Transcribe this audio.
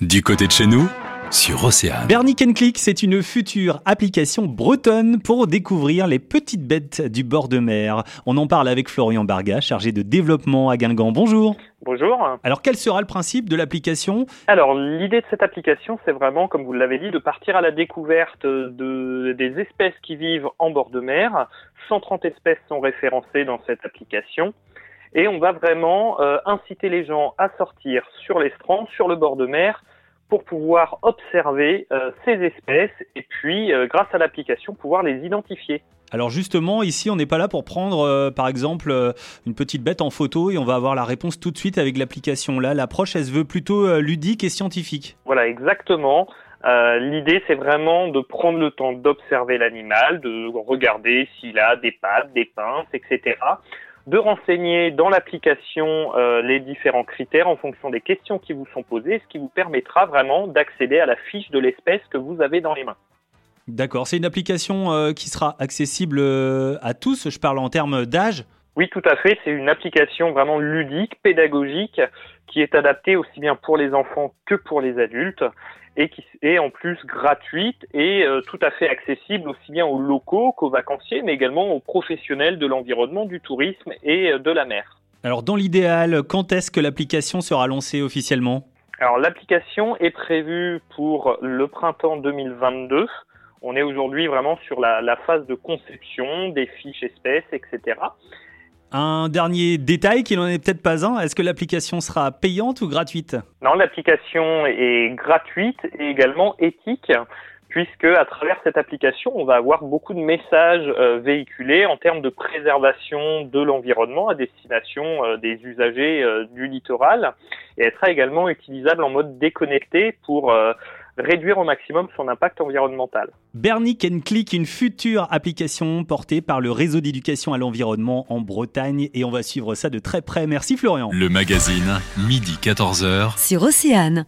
Du côté de chez nous, sur Océane. Bernie Can Click, c'est une future application bretonne pour découvrir les petites bêtes du bord de mer. On en parle avec Florian Barga, chargé de développement à Guingamp. Bonjour. Bonjour. Alors quel sera le principe de l'application? Alors l'idée de cette application, c'est vraiment, comme vous l'avez dit, de partir à la découverte de, des espèces qui vivent en bord de mer. 130 espèces sont référencées dans cette application. Et on va vraiment euh, inciter les gens à sortir sur les strands, sur le bord de mer, pour pouvoir observer euh, ces espèces et puis, euh, grâce à l'application, pouvoir les identifier. Alors justement, ici, on n'est pas là pour prendre, par exemple, une petite bête en photo et on va avoir la réponse tout de suite avec l'application. Là, l'approche, elle se veut plutôt ludique et scientifique. Voilà, exactement. L'idée, c'est vraiment de prendre le temps d'observer l'animal, de regarder s'il a des pattes, des pinces, etc de renseigner dans l'application euh, les différents critères en fonction des questions qui vous sont posées, ce qui vous permettra vraiment d'accéder à la fiche de l'espèce que vous avez dans les mains. D'accord, c'est une application euh, qui sera accessible euh, à tous, je parle en termes d'âge Oui, tout à fait, c'est une application vraiment ludique, pédagogique, qui est adaptée aussi bien pour les enfants que pour les adultes et qui est en plus gratuite et euh, tout à fait accessible aussi bien aux locaux qu'aux vacanciers, mais également aux professionnels de l'environnement, du tourisme et euh, de la mer. Alors dans l'idéal, quand est-ce que l'application sera lancée officiellement? Alors l'application est prévue pour le printemps 2022. On est aujourd'hui vraiment sur la, la phase de conception des fiches espèces, etc. Un dernier détail qui n'en est peut-être pas un, est-ce que l'application sera payante ou gratuite? Non, l'application est gratuite et également éthique puisque à travers cette application, on va avoir beaucoup de messages euh, véhiculés en termes de préservation de l'environnement à destination euh, des usagers euh, du littoral et elle sera également utilisable en mode déconnecté pour réduire au maximum son impact environnemental. Bernie Can Click, une future application portée par le réseau d'éducation à l'environnement en Bretagne et on va suivre ça de très près. Merci Florian. Le magazine, midi 14h sur Océane.